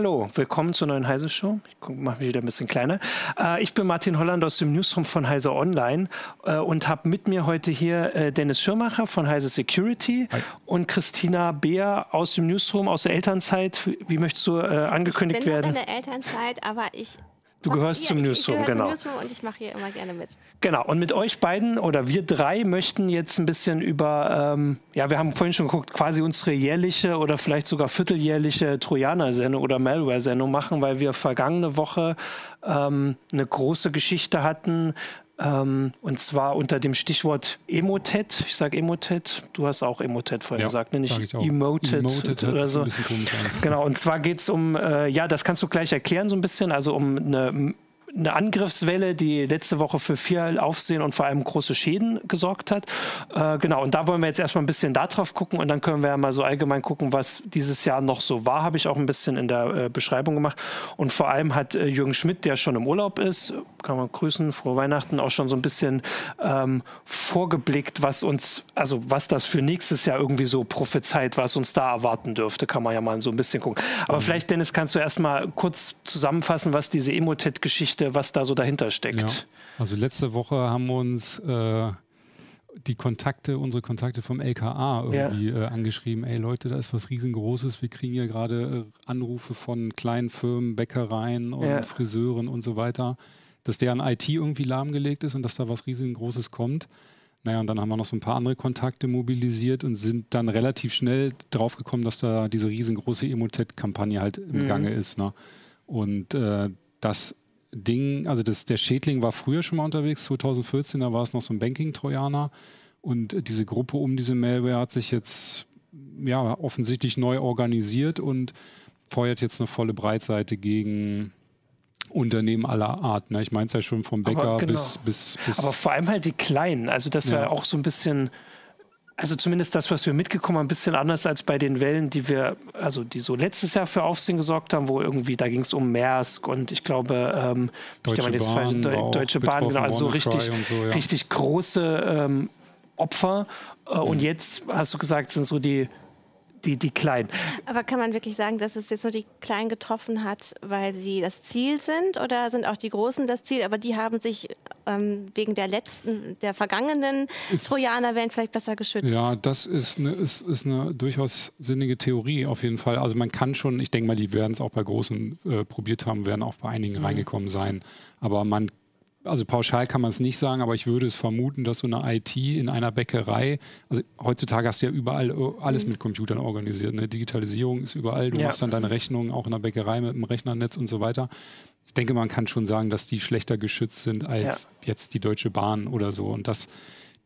Hallo, willkommen zur neuen Heise Show. Ich mache mich wieder ein bisschen kleiner. Äh, ich bin Martin Holland aus dem Newsroom von Heise Online äh, und habe mit mir heute hier äh, Dennis Schirmacher von Heise Security Hi. und Christina Beer aus dem Newsroom aus der Elternzeit. Wie möchtest du äh, angekündigt ich bin werden? in der Elternzeit, aber ich Du gehörst zum Newsroom, genau. Ich Newsroom und ich mache hier immer gerne mit. Genau, und mit euch beiden oder wir drei möchten jetzt ein bisschen über, ähm, ja, wir haben vorhin schon geguckt, quasi unsere jährliche oder vielleicht sogar vierteljährliche Trojaner-Sendung oder Malware-Sendung machen, weil wir vergangene Woche ähm, eine große Geschichte hatten ähm, und zwar unter dem Stichwort Emotet. Ich sage Emotet. Du hast auch Emotet vorhin ja, gesagt, ne? nicht Emoted, Emoted oder so. Genau, und zwar geht es um, äh, ja, das kannst du gleich erklären so ein bisschen, also um eine eine Angriffswelle, die letzte Woche für viel Aufsehen und vor allem große Schäden gesorgt hat. Äh, genau, und da wollen wir jetzt erstmal ein bisschen darauf gucken und dann können wir ja mal so allgemein gucken, was dieses Jahr noch so war, habe ich auch ein bisschen in der äh, Beschreibung gemacht. Und vor allem hat äh, Jürgen Schmidt, der schon im Urlaub ist, kann man grüßen, frohe Weihnachten, auch schon so ein bisschen ähm, vorgeblickt, was uns, also was das für nächstes Jahr irgendwie so prophezeit, was uns da erwarten dürfte, kann man ja mal so ein bisschen gucken. Aber mhm. vielleicht, Dennis, kannst du erstmal kurz zusammenfassen, was diese Emotet-Geschichte Geschichte, was da so dahinter steckt. Ja. Also letzte Woche haben wir uns äh, die Kontakte, unsere Kontakte vom LKA irgendwie ja. äh, angeschrieben, ey Leute, da ist was riesengroßes, wir kriegen hier gerade äh, Anrufe von kleinen Firmen, Bäckereien und ja. Friseuren und so weiter, dass deren IT irgendwie lahmgelegt ist und dass da was riesengroßes kommt. Naja, und dann haben wir noch so ein paar andere Kontakte mobilisiert und sind dann relativ schnell draufgekommen, dass da diese riesengroße Emotet-Kampagne halt im mhm. Gange ist. Ne? Und äh, das Ding, also das, der Schädling war früher schon mal unterwegs, 2014, da war es noch so ein Banking-Trojaner. Und diese Gruppe um diese Malware hat sich jetzt ja offensichtlich neu organisiert und feuert jetzt eine volle Breitseite gegen Unternehmen aller Art. Ne? Ich meine es ja schon vom Bäcker genau. bis, bis, bis. Aber vor allem halt die Kleinen. Also das ja. war auch so ein bisschen also zumindest das, was wir mitgekommen haben, ein bisschen anders als bei den Wellen, die wir, also die so letztes Jahr für Aufsehen gesorgt haben, wo irgendwie, da ging es um Maersk und ich glaube, ähm, Deutsche ich Bahn, Deu Deutsche Bahn, genau, also so richtig, so, ja. richtig große ähm, Opfer. Äh, mhm. Und jetzt hast du gesagt, sind so die die, die Kleinen. Aber kann man wirklich sagen, dass es jetzt nur die Kleinen getroffen hat, weil sie das Ziel sind? Oder sind auch die Großen das Ziel, aber die haben sich ähm, wegen der letzten, der vergangenen ist, Trojanerwellen vielleicht besser geschützt? Ja, das ist eine, ist, ist eine durchaus sinnige Theorie auf jeden Fall. Also man kann schon, ich denke mal, die werden es auch bei Großen äh, probiert haben, werden auch bei einigen mhm. reingekommen sein. Aber man also pauschal kann man es nicht sagen, aber ich würde es vermuten, dass so eine IT in einer Bäckerei, also heutzutage hast du ja überall äh, alles mhm. mit Computern organisiert. Ne? Digitalisierung ist überall, du ja. machst dann deine Rechnungen auch in der Bäckerei mit dem Rechnernetz und so weiter. Ich denke, man kann schon sagen, dass die schlechter geschützt sind als ja. jetzt die Deutsche Bahn oder so und dass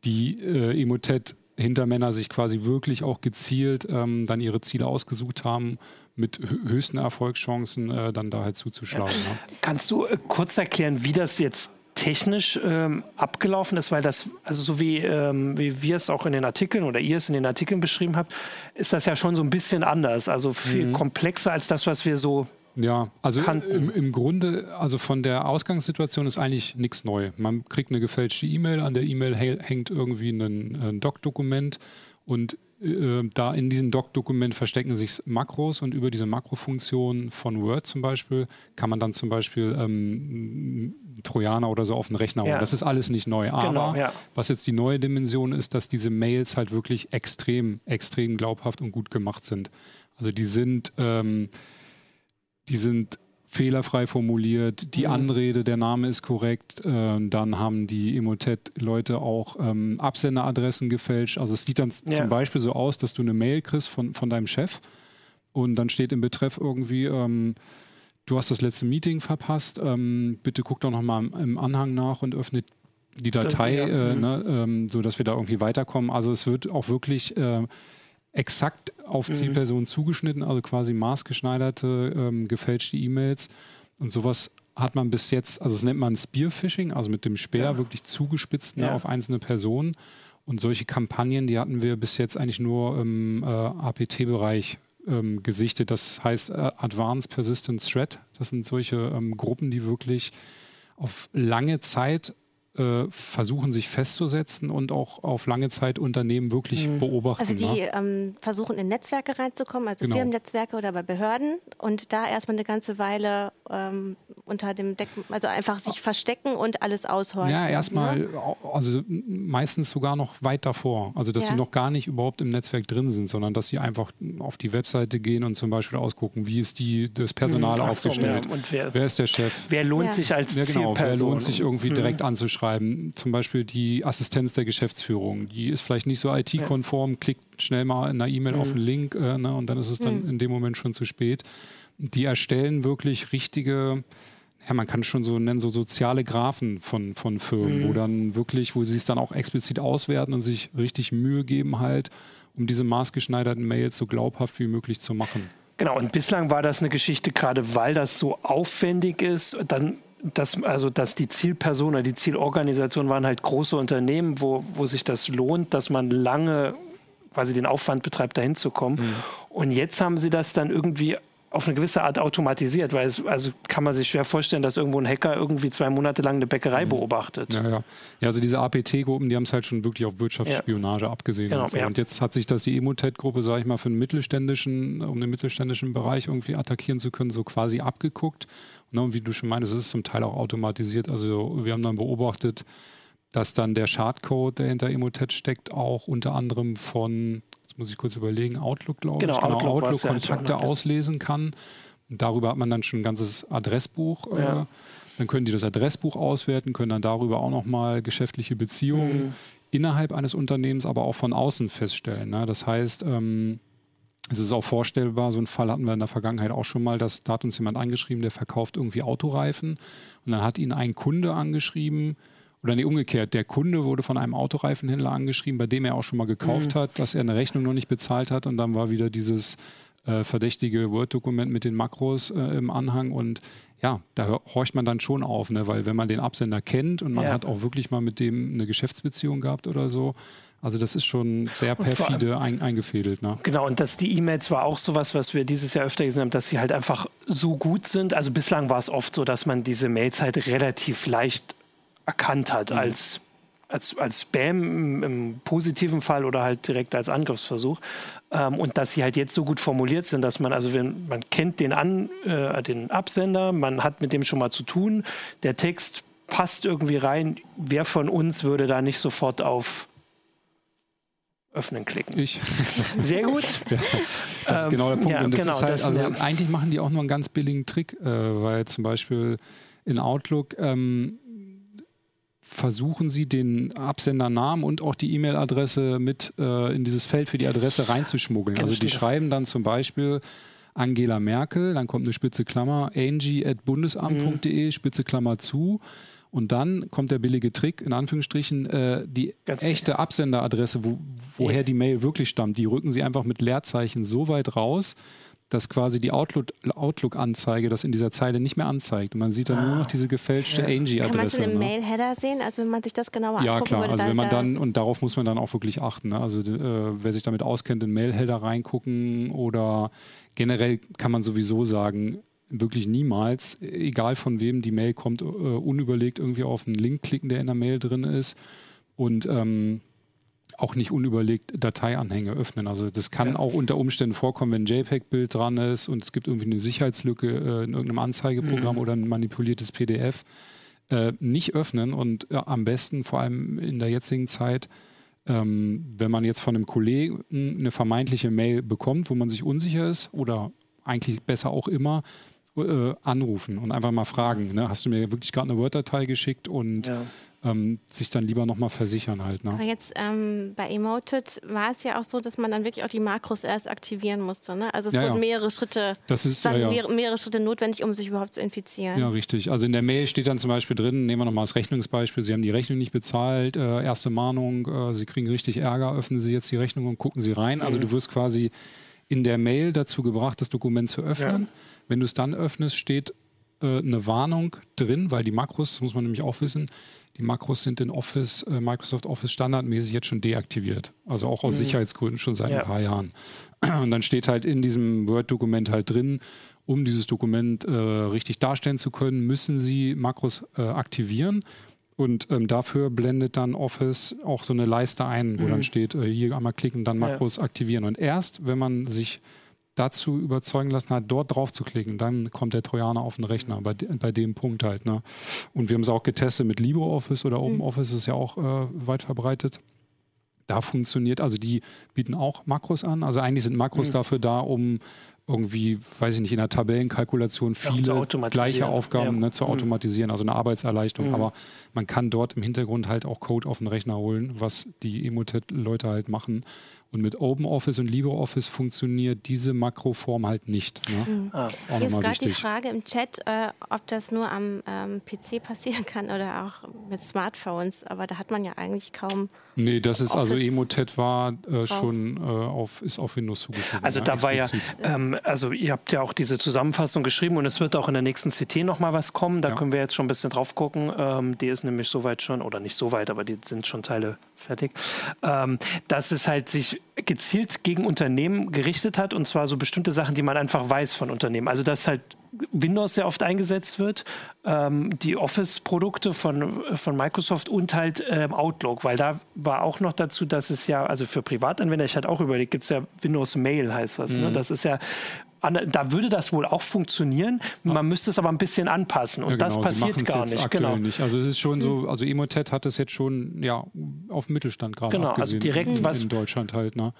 die äh, Emotet Hintermänner sich quasi wirklich auch gezielt ähm, dann ihre Ziele ausgesucht haben, mit höchsten Erfolgschancen äh, dann da halt zuzuschlagen. Ja. Ne? Kannst du äh, kurz erklären, wie das jetzt technisch ähm, abgelaufen ist, weil das, also so wie, ähm, wie wir es auch in den Artikeln oder ihr es in den Artikeln beschrieben habt, ist das ja schon so ein bisschen anders, also viel mhm. komplexer als das, was wir so ja, also im, im, Grunde, also von der Ausgangssituation ist eigentlich nichts neu. Man kriegt eine gefälschte E-Mail, an der E-Mail hängt irgendwie ein, ein Doc-Dokument und äh, da in diesem Doc-Dokument verstecken sich Makros und über diese Makrofunktion von Word zum Beispiel kann man dann zum Beispiel ähm, Trojaner oder so auf den Rechner holen. Ja. Das ist alles nicht neu. Genau, Aber genau, ja. was jetzt die neue Dimension ist, dass diese Mails halt wirklich extrem, extrem glaubhaft und gut gemacht sind. Also die sind, ähm, die sind fehlerfrei formuliert, die mhm. Anrede, der Name ist korrekt, äh, dann haben die Emotet-Leute auch ähm, Absenderadressen gefälscht. Also es sieht dann ja. zum Beispiel so aus, dass du eine Mail kriegst von, von deinem Chef und dann steht im Betreff irgendwie, ähm, du hast das letzte Meeting verpasst, ähm, bitte guck doch nochmal im Anhang nach und öffnet die Datei, ja. äh, mhm. ne, ähm, so dass wir da irgendwie weiterkommen. Also es wird auch wirklich äh, exakt auf mhm. Zielpersonen zugeschnitten, also quasi maßgeschneiderte, ähm, gefälschte E-Mails. Und sowas hat man bis jetzt, also das nennt man Spearfishing, also mit dem Speer ja. wirklich zugespitzt ne, ja. auf einzelne Personen. Und solche Kampagnen, die hatten wir bis jetzt eigentlich nur im äh, APT-Bereich ähm, gesichtet. Das heißt äh, Advanced Persistent Threat. Das sind solche ähm, Gruppen, die wirklich auf lange Zeit äh, versuchen, sich festzusetzen und auch auf lange Zeit Unternehmen wirklich mhm. beobachten. Also die ne? ähm, versuchen in Netzwerke reinzukommen, also genau. Firmennetzwerke oder bei Behörden und da erstmal eine ganze Weile ähm, unter dem Deck, also einfach sich verstecken und alles aushorchen. Ja, erstmal, ne? also meistens sogar noch weit davor. Also dass ja. sie noch gar nicht überhaupt im Netzwerk drin sind, sondern dass sie einfach auf die Webseite gehen und zum Beispiel ausgucken, wie ist die, das Personal mhm, aufgestellt, so, wer, wer, ist der Chef. Wer lohnt ja. sich als ja, genau, Wer lohnt sich irgendwie mhm. direkt anzuschreiben. Zum Beispiel die Assistenz der Geschäftsführung, die ist vielleicht nicht so IT-konform, klickt schnell mal in einer E-Mail mhm. auf einen Link äh, ne, und dann ist es dann mhm. in dem Moment schon zu spät. Die erstellen wirklich richtige ja, man kann es schon so nennen, so soziale Graphen von, von Firmen, mhm. wo dann wirklich, wo sie es dann auch explizit auswerten und sich richtig Mühe geben, halt, um diese maßgeschneiderten Mails so glaubhaft wie möglich zu machen. Genau, und bislang war das eine Geschichte, gerade weil das so aufwendig ist, dann dass, also, dass die Zielperson oder die Zielorganisation waren halt große Unternehmen, wo, wo sich das lohnt, dass man lange quasi den Aufwand betreibt, dahin zu kommen. Mhm. Und jetzt haben sie das dann irgendwie auf eine gewisse Art automatisiert, weil es, also kann man sich schwer vorstellen, dass irgendwo ein Hacker irgendwie zwei Monate lang eine Bäckerei mhm. beobachtet. Ja, ja. ja, also diese APT-Gruppen, die haben es halt schon wirklich auf Wirtschaftsspionage ja. abgesehen. Genau, und, so. ja. und, jetzt hat sich das die Emotet-Gruppe, sage ich mal, für einen mittelständischen, um den mittelständischen Bereich irgendwie attackieren zu können, so quasi abgeguckt. Und, und wie du schon meinst, es ist zum Teil auch automatisiert. Also wir haben dann beobachtet, dass dann der Schadcode, der hinter Emotet steckt, auch unter anderem von jetzt muss ich kurz überlegen, Outlook, glaube genau, ich, genau, Outlook, Outlook Kontakte ja auslesen kann. Und darüber hat man dann schon ein ganzes Adressbuch. Äh, ja. Äh, dann können die das Adressbuch auswerten, können dann darüber auch nochmal geschäftliche Beziehungen mhm. innerhalb eines Unternehmens, aber auch von außen feststellen. Ne? Das heißt, ähm, es ist auch vorstellbar, so einen Fall hatten wir in der Vergangenheit auch schon mal, dass da hat uns jemand angeschrieben, der verkauft irgendwie Autoreifen und dann hat ihn ein Kunde angeschrieben, oder nee, umgekehrt, der Kunde wurde von einem Autoreifenhändler angeschrieben, bei dem er auch schon mal gekauft mhm. hat, dass er eine Rechnung noch nicht bezahlt hat und dann war wieder dieses äh, verdächtige Word-Dokument mit den Makros äh, im Anhang und ja, da horcht man dann schon auf, ne? weil wenn man den Absender kennt und man ja. hat auch wirklich mal mit dem eine Geschäftsbeziehung gehabt oder so, also das ist schon sehr perfide ein, eingefädelt. Ne? Genau, und dass die E-Mails war auch sowas, was wir dieses Jahr öfter gesehen haben, dass sie halt einfach so gut sind. Also bislang war es oft so, dass man diese Mails halt relativ leicht erkannt hat mhm. als, als, als Spam im, im, positiven Fall oder halt direkt als Angriffsversuch. Ähm, und dass sie halt jetzt so gut formuliert sind, dass man, also wenn, man kennt den, An, äh, den Absender, man hat mit dem schon mal zu tun, der Text passt irgendwie rein. Wer von uns würde da nicht sofort auf öffnen klicken. Ich. Sehr gut. Ja, das ist genau der Punkt. Ja, und das genau, ist halt, das, also ja. eigentlich machen die auch nur einen ganz billigen Trick, äh, weil zum Beispiel in Outlook ähm, versuchen Sie den Absendernamen und auch die E-Mail-Adresse mit äh, in dieses Feld für die Adresse reinzuschmuggeln. Also die schreiben dann zum Beispiel Angela Merkel, dann kommt eine spitze Klammer, angie at bundesamt.de, mhm. spitze Klammer zu. Und dann kommt der billige Trick, in Anführungsstrichen, äh, die Ganz echte sicher. Absenderadresse, wo, woher die Mail wirklich stammt, die rücken sie einfach mit Leerzeichen so weit raus, dass quasi die Outlook-Anzeige das in dieser Zeile nicht mehr anzeigt. Und man sieht dann ah. nur noch diese gefälschte ja. Angie-Adresse. Kann man es in dem ne? Mail-Header sehen, also wenn man sich das genauer ja, angucken Ja, klar. Also wenn man dann, und darauf muss man dann auch wirklich achten. Ne? Also äh, wer sich damit auskennt, in Mail-Header reingucken oder generell kann man sowieso sagen, wirklich niemals, egal von wem die Mail kommt, uh, unüberlegt irgendwie auf einen Link klicken, der in der Mail drin ist. Und ähm, auch nicht unüberlegt Dateianhänge öffnen. Also das kann ja. auch unter Umständen vorkommen, wenn ein JPEG-Bild dran ist und es gibt irgendwie eine Sicherheitslücke äh, in irgendeinem Anzeigeprogramm mhm. oder ein manipuliertes PDF. Äh, nicht öffnen und äh, am besten, vor allem in der jetzigen Zeit, ähm, wenn man jetzt von einem Kollegen eine vermeintliche Mail bekommt, wo man sich unsicher ist oder eigentlich besser auch immer, äh, anrufen und einfach mal fragen, ne? hast du mir wirklich gerade eine Word-Datei geschickt und ja ähm, sich dann lieber nochmal versichern halt. Ne? Aber jetzt ähm, bei Emoted war es ja auch so, dass man dann wirklich auch die Makros erst aktivieren musste. Ne? Also es ja, wurden ja. mehrere Schritte, das ist, ja, mehrere, mehrere, Schritte notwendig, um sich überhaupt zu infizieren. Ja, richtig. Also in der Mail steht dann zum Beispiel drin, nehmen wir nochmal das Rechnungsbeispiel, Sie haben die Rechnung nicht bezahlt, äh, erste Mahnung, äh, Sie kriegen richtig Ärger, öffnen Sie jetzt die Rechnung und gucken Sie rein. Also mhm. du wirst quasi in der Mail dazu gebracht, das Dokument zu öffnen. Wenn du es dann öffnest, steht äh, eine Warnung drin, weil die Makros, das muss man nämlich auch wissen, die Makros sind in Office, äh, Microsoft Office standardmäßig jetzt schon deaktiviert. Also auch aus mhm. Sicherheitsgründen schon seit ja. ein paar Jahren. Und dann steht halt in diesem Word-Dokument halt drin, um dieses Dokument äh, richtig darstellen zu können, müssen Sie Makros äh, aktivieren. Und ähm, dafür blendet dann Office auch so eine Leiste ein, wo mhm. dann steht, äh, hier einmal klicken, dann Makros ja. aktivieren. Und erst, wenn man sich dazu überzeugen lassen hat, dort drauf zu klicken, dann kommt der Trojaner auf den Rechner, bei, bei dem Punkt halt. Ne? Und wir haben es auch getestet mit LibreOffice oder OpenOffice, mhm. ist ja auch äh, weit verbreitet. Da funktioniert, also die bieten auch Makros an. Also eigentlich sind Makros mhm. dafür da, um irgendwie, weiß ich nicht, in der Tabellenkalkulation viele gleiche Aufgaben ja. ne, zu mhm. automatisieren, also eine Arbeitserleichterung. Mhm. Aber man kann dort im Hintergrund halt auch Code auf den Rechner holen, was die Emotet-Leute halt machen. Und mit OpenOffice und LibreOffice funktioniert diese Makroform halt nicht. Ne? Mhm. Ah. Hier ist gerade die Frage im Chat, äh, ob das nur am ähm, PC passieren kann oder auch mit Smartphones. Aber da hat man ja eigentlich kaum. Nee, das ist also Office also Emotet war äh, schon äh, auf, ist auf Windows zugeschrieben. Also ja, da war ja, ähm, also ihr habt ja auch diese Zusammenfassung geschrieben und es wird auch in der nächsten CT nochmal was kommen. Da ja. können wir jetzt schon ein bisschen drauf gucken. Ähm, die ist nämlich soweit schon, oder nicht so weit, aber die sind schon Teile fertig. Ähm, dass es halt sich gezielt gegen Unternehmen gerichtet hat und zwar so bestimmte Sachen, die man einfach weiß von Unternehmen. Also dass halt Windows sehr oft eingesetzt wird, ähm, die Office-Produkte von, von Microsoft und halt ähm, Outlook, weil da war auch noch dazu, dass es ja, also für Privatanwender, ich hatte auch überlegt, gibt es ja Windows Mail heißt das. Ne? Mhm. Ne? Das ist ja da würde das wohl auch funktionieren. Man müsste es aber ein bisschen anpassen und ja, genau, das passiert gar nicht. Genau. nicht. Also es ist schon so, hm. also Emotet hat es jetzt schon ja auf Mittelstand gerade genau, also direkt in, was in Deutschland halt. Ne?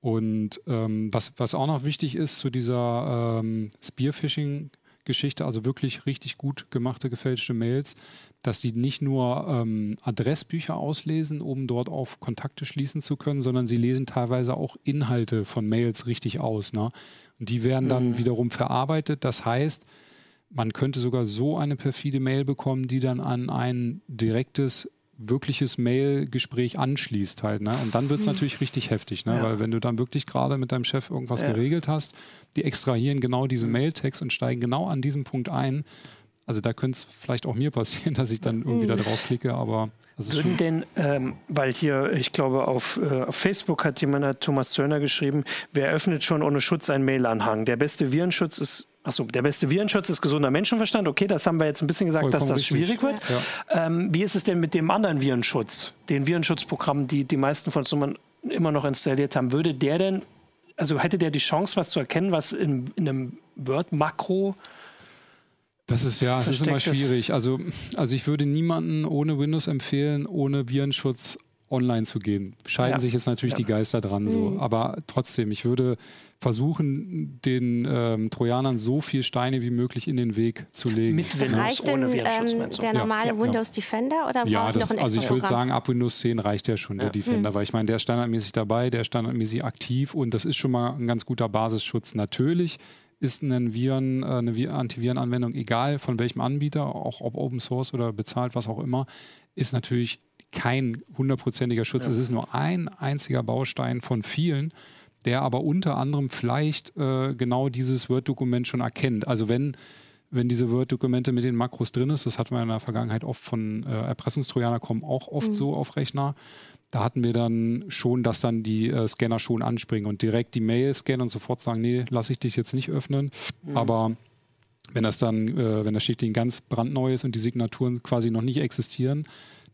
Und ähm, was, was auch noch wichtig ist zu dieser ähm, Spearfishing Geschichte, also wirklich richtig gut gemachte gefälschte Mails, dass die nicht nur ähm, Adressbücher auslesen, um dort auf Kontakte schließen zu können, sondern sie lesen teilweise auch Inhalte von Mails richtig aus. Ne? Und die werden dann mhm. wiederum verarbeitet. Das heißt, man könnte sogar so eine perfide Mail bekommen, die dann an ein direktes wirkliches Mail-Gespräch anschließt halt. Ne? Und dann wird es mhm. natürlich richtig heftig, ne? Ja. weil wenn du dann wirklich gerade mit deinem Chef irgendwas ja. geregelt hast, die extrahieren genau diesen mhm. Mailtext und steigen genau an diesem Punkt ein. Also da könnte es vielleicht auch mir passieren, dass ich dann irgendwie da drauf klicke, aber würden denn, ähm, weil hier, ich glaube, auf, äh, auf Facebook hat jemand, hat Thomas Zöllner geschrieben, wer öffnet schon ohne Schutz einen Mail-Anhang? Der beste Virenschutz ist Achso, der beste Virenschutz ist gesunder Menschenverstand. Okay, das haben wir jetzt ein bisschen gesagt, Vollkommen dass das richtig. schwierig wird. Ja. Ähm, wie ist es denn mit dem anderen Virenschutz, den Virenschutzprogrammen, die die meisten von uns immer noch installiert haben? Würde der denn, also hätte der die Chance, was zu erkennen, was in, in einem Word-Makro das ist ja, es ist immer schwierig. Also, also ich würde niemanden ohne Windows empfehlen, ohne Virenschutz online zu gehen. Scheiden ja. sich jetzt natürlich ja. die Geister dran so. Mhm. Aber trotzdem, ich würde versuchen, den ähm, Trojanern so viel Steine wie möglich in den Weg zu legen. Mit Windows reicht ohne ähm, der normale ja, Windows Defender oder ja, das, noch also ich würde sagen, ab Windows 10 reicht ja schon der Defender, mhm. weil ich meine, der ist standardmäßig dabei, der ist standardmäßig aktiv und das ist schon mal ein ganz guter Basisschutz. Natürlich ist ein Viren, äh, eine Antivirenanwendung, egal von welchem Anbieter, auch ob Open Source oder bezahlt, was auch immer, ist natürlich kein hundertprozentiger Schutz. Ja. Es ist nur ein einziger Baustein von vielen, der aber unter anderem vielleicht äh, genau dieses Word-Dokument schon erkennt. Also wenn wenn diese Word-Dokumente mit den Makros drin ist, das hatten wir in der Vergangenheit oft von äh, Erpressungstrojaner kommen auch oft mhm. so auf Rechner. Da hatten wir dann schon, dass dann die äh, Scanner schon anspringen und direkt die Mail scannen und sofort sagen, nee, lasse ich dich jetzt nicht öffnen. Mhm. Aber wenn das dann, äh, wenn das Schichtling ganz brandneu ist und die Signaturen quasi noch nicht existieren,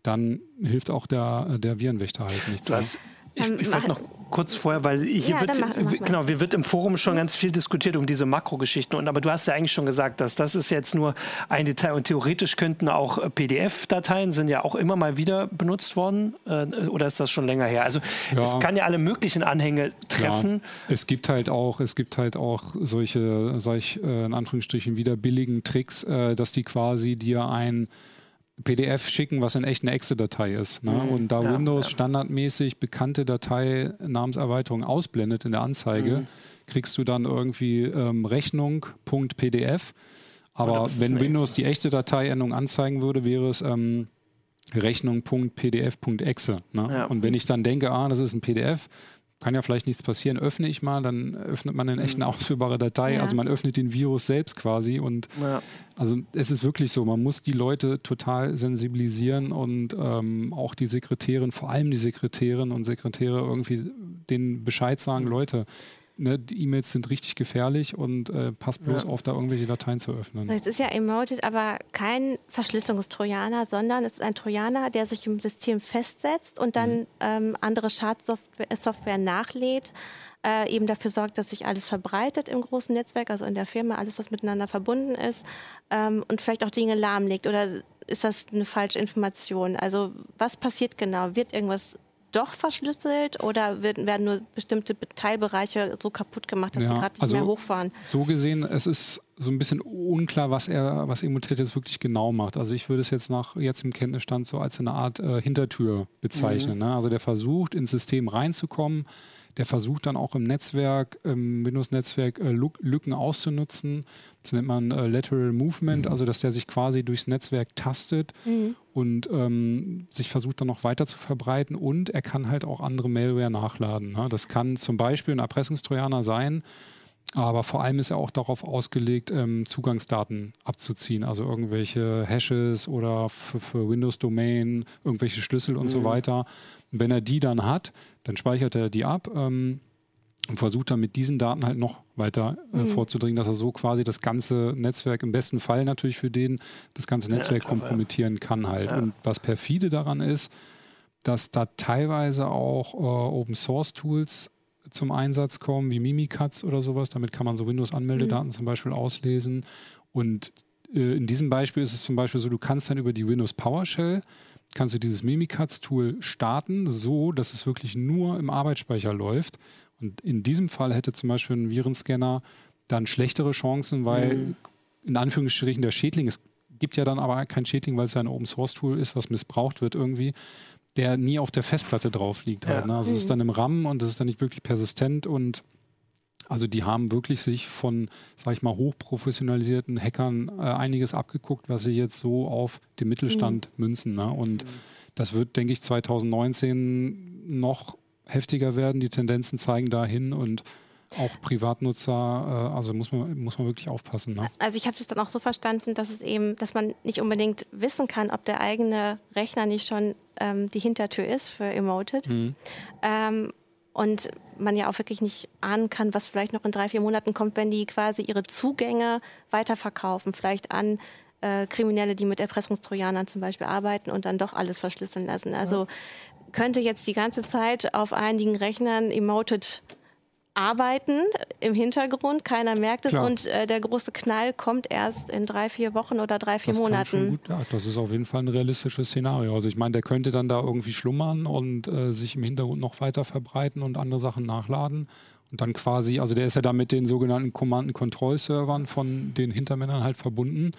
dann hilft auch der, der Virenwächter halt nichts. Was, ich, ähm, ich wollte noch kurz vorher, weil hier ja, wird, mach, mach genau, wir wird im Forum schon ganz viel diskutiert um diese Makrogeschichten. Und aber du hast ja eigentlich schon gesagt, dass das ist jetzt nur ein Detail und theoretisch könnten auch äh, PDF-Dateien sind ja auch immer mal wieder benutzt worden. Äh, oder ist das schon länger her? Also ja. es kann ja alle möglichen Anhänge treffen. Ja. Es gibt halt auch, es gibt halt auch solche, sag ich äh, in Anführungsstrichen wieder billigen Tricks, dass die quasi dir ein PDF schicken, was in echt eine Exe-Datei ist. Ne? Mhm. Und da ja, Windows ja. standardmäßig bekannte Datei Namenserweiterung ausblendet in der Anzeige, mhm. kriegst du dann irgendwie ähm, Rechnung.pdf. Aber wenn Windows Exe. die echte Dateiendung anzeigen würde, wäre es ähm, Rechnung.pdf.exe. Ne? Ja. Und wenn ich dann denke, ah, das ist ein PDF, kann ja vielleicht nichts passieren, öffne ich mal, dann öffnet man eine echt eine mhm. ausführbare Datei. Ja. Also man öffnet den Virus selbst quasi. Und ja. also es ist wirklich so, man muss die Leute total sensibilisieren und ähm, auch die Sekretärin, vor allem die Sekretärin und Sekretäre irgendwie den Bescheid sagen, mhm. Leute, ne, die E-Mails sind richtig gefährlich und äh, passt bloß ja. auf, da irgendwelche Dateien zu öffnen. Es ist ja Emoted aber kein Verschlüsselungstrojaner, sondern es ist ein Trojaner, der sich im System festsetzt und dann mhm. ähm, andere Schadsoftware nachlädt äh, eben dafür sorgt, dass sich alles verbreitet im großen Netzwerk, also in der Firma, alles, was miteinander verbunden ist ähm, und vielleicht auch Dinge lahmlegt? Oder ist das eine falsche Information? Also was passiert genau? Wird irgendwas doch verschlüsselt oder wird, werden nur bestimmte Teilbereiche so kaputt gemacht, dass ja, sie gerade nicht also mehr hochfahren? So gesehen, es ist so ein bisschen unklar, was er, was Emotet jetzt wirklich genau macht. Also ich würde es jetzt nach jetzt im Kenntnisstand so als eine Art äh, Hintertür bezeichnen. Mhm. Ne? Also der versucht, ins System reinzukommen, der versucht dann auch im Netzwerk, im Windows-Netzwerk äh, Lücken auszunutzen. Das nennt man äh, Lateral Movement, also dass der sich quasi durchs Netzwerk tastet mhm. und ähm, sich versucht dann noch weiter zu verbreiten. Und er kann halt auch andere Malware nachladen. Ne? Das kann zum Beispiel ein Erpressungstrojaner sein, aber vor allem ist er auch darauf ausgelegt, ähm, Zugangsdaten abzuziehen, also irgendwelche Hashes oder für, für Windows-Domain, irgendwelche Schlüssel und mhm. so weiter. Und wenn er die dann hat, dann speichert er die ab ähm, und versucht dann mit diesen Daten halt noch weiter äh, mhm. vorzudringen, dass er so quasi das ganze Netzwerk, im besten Fall natürlich für den, das ganze Netzwerk ja, kompromittieren kann halt. Ja. Und was perfide daran ist, dass da teilweise auch äh, Open Source Tools zum Einsatz kommen, wie Mimikatz oder sowas. Damit kann man so Windows-Anmeldedaten mhm. zum Beispiel auslesen. Und äh, in diesem Beispiel ist es zum Beispiel so, du kannst dann über die Windows PowerShell kannst du dieses Mimikatz-Tool starten, so dass es wirklich nur im Arbeitsspeicher läuft. Und in diesem Fall hätte zum Beispiel ein Virenscanner dann schlechtere Chancen, weil mhm. in Anführungsstrichen der Schädling, es gibt ja dann aber kein Schädling, weil es ja ein Open-Source-Tool ist, was missbraucht wird irgendwie, der nie auf der Festplatte drauf liegt. Halt, ne? Also mhm. es ist mhm. dann im RAM und es ist dann nicht wirklich persistent und also die haben wirklich sich von, sag ich mal, hochprofessionalisierten Hackern äh, einiges abgeguckt, was sie jetzt so auf den Mittelstand mhm. münzen. Ne? Und mhm. das wird, denke ich, 2019 noch heftiger werden. Die Tendenzen zeigen dahin und auch Privatnutzer, äh, also muss man, muss man wirklich aufpassen. Ne? Also ich habe es dann auch so verstanden, dass es eben, dass man nicht unbedingt wissen kann, ob der eigene Rechner nicht schon ähm, die Hintertür ist für Emoted. Mhm. Ähm, und man ja auch wirklich nicht ahnen kann, was vielleicht noch in drei, vier Monaten kommt, wenn die quasi ihre Zugänge weiterverkaufen, vielleicht an äh, Kriminelle, die mit Erpressungstrojanern zum Beispiel arbeiten und dann doch alles verschlüsseln lassen. Also könnte jetzt die ganze Zeit auf einigen Rechnern Emoted arbeiten im Hintergrund, keiner merkt es Klar. und äh, der große Knall kommt erst in drei, vier Wochen oder drei, vier das Monaten. Gut, ja, das ist auf jeden Fall ein realistisches Szenario. Also ich meine, der könnte dann da irgendwie schlummern und äh, sich im Hintergrund noch weiter verbreiten und andere Sachen nachladen. Und dann quasi, also der ist ja da mit den sogenannten Command-and-Control-Servern von den Hintermännern halt verbunden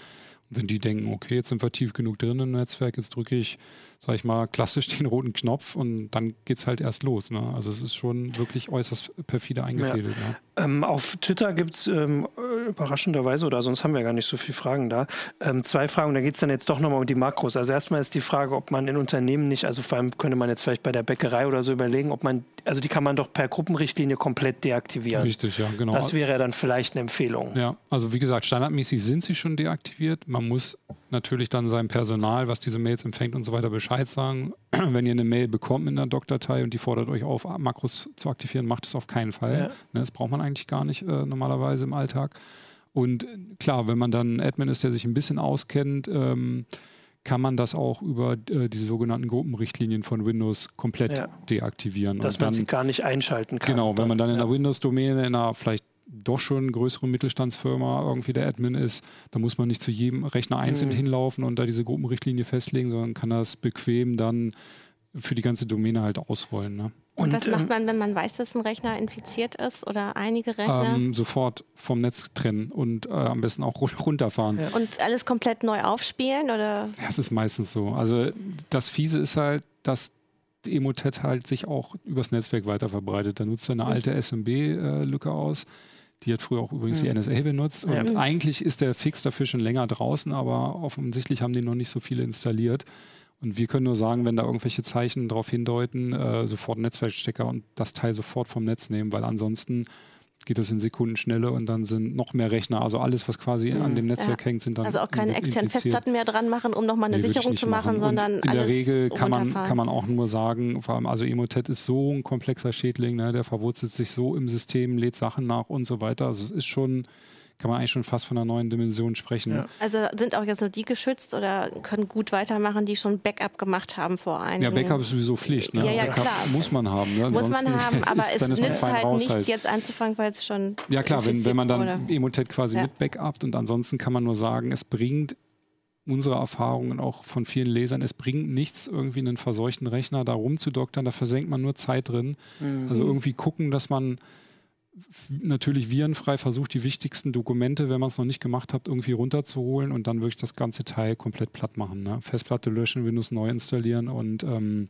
wenn die denken, okay, jetzt sind wir tief genug drin im Netzwerk, jetzt drücke ich, sag ich mal, klassisch den roten Knopf und dann geht es halt erst los. Ne? Also es ist schon wirklich äußerst perfide eingefädelt. Ja. Ne? Ähm, auf Twitter gibt es ähm, überraschenderweise, oder sonst haben wir gar nicht so viele Fragen da, ähm, zwei Fragen. Da geht es dann jetzt doch nochmal um die Makros. Also erstmal ist die Frage, ob man in Unternehmen nicht, also vor allem könnte man jetzt vielleicht bei der Bäckerei oder so überlegen, ob man, also die kann man doch per Gruppenrichtlinie komplett deaktivieren. Richtig, ja, genau. Das wäre dann vielleicht eine Empfehlung. Ja, also wie gesagt, standardmäßig sind sie schon deaktiviert. Man muss natürlich dann seinem Personal, was diese Mails empfängt und so weiter, Bescheid sagen. Wenn ihr eine Mail bekommt in der Doc-Datei und die fordert euch auf, Makros zu aktivieren, macht es auf keinen Fall. Ja. Ne, das braucht man eigentlich gar nicht äh, normalerweise im Alltag. Und klar, wenn man dann Admin ist, der sich ein bisschen auskennt, ähm, kann man das auch über äh, diese sogenannten Gruppenrichtlinien von Windows komplett ja. deaktivieren. Dass man sie gar nicht einschalten kann. Genau, wenn man dann in der Windows-Domäne, in einer vielleicht doch schon eine größere Mittelstandsfirma irgendwie der Admin ist, da muss man nicht zu jedem Rechner einzeln mhm. hinlaufen und da diese Gruppenrichtlinie festlegen, sondern kann das bequem dann für die ganze Domäne halt ausrollen. Ne? Und, was macht ähm, man, wenn man weiß, dass ein Rechner infiziert ist oder einige Rechner? Ähm, sofort vom Netz trennen und äh, am besten auch runterfahren. Ja. Und alles komplett neu aufspielen? Oder? Ja, es ist meistens so. Also das Fiese ist halt, dass Emotet halt sich auch übers Netzwerk weiter verbreitet. Da nutzt er eine mhm. alte SMB-Lücke äh, aus die hat früher auch übrigens mhm. die NSA benutzt. Und ja. eigentlich ist der Fix dafür schon länger draußen, aber offensichtlich haben die noch nicht so viele installiert. Und wir können nur sagen, wenn da irgendwelche Zeichen darauf hindeuten, äh, sofort Netzwerkstecker und das Teil sofort vom Netz nehmen, weil ansonsten geht das in Sekundenschnelle und dann sind noch mehr Rechner. Also alles, was quasi mhm. an dem Netzwerk ja. hängt, sind dann. Also auch keine externen Festplatten mehr dran machen, um nochmal eine nee, Sicherung zu machen, machen. sondern. in der Regel kann man, kann man auch nur sagen, vor allem, also Emotet ist so ein komplexer Schädling, ne, der verwurzelt sich so im System, lädt Sachen nach und so weiter. Also es ist schon kann man eigentlich schon fast von einer neuen Dimension sprechen. Ja. Also sind auch jetzt nur die geschützt oder können gut weitermachen, die schon Backup gemacht haben vor einem Ja, Backup ist sowieso Pflicht. Ne? Ja, ja, Backup klar. muss man haben. Ne? Muss man haben, aber es nützt halt nichts, halt. jetzt anzufangen, weil es schon Ja klar, wenn, wenn man dann wurde. Emotet quasi ja. mit Backupt und ansonsten kann man nur sagen, es bringt unsere Erfahrungen auch von vielen Lesern, es bringt nichts, irgendwie einen verseuchten Rechner da rumzudoktern, da versenkt man nur Zeit drin. Mhm. Also irgendwie gucken, dass man natürlich virenfrei versucht, die wichtigsten Dokumente, wenn man es noch nicht gemacht hat, irgendwie runterzuholen und dann wirklich das ganze Teil komplett platt machen. Ne? Festplatte löschen, Windows neu installieren und ähm,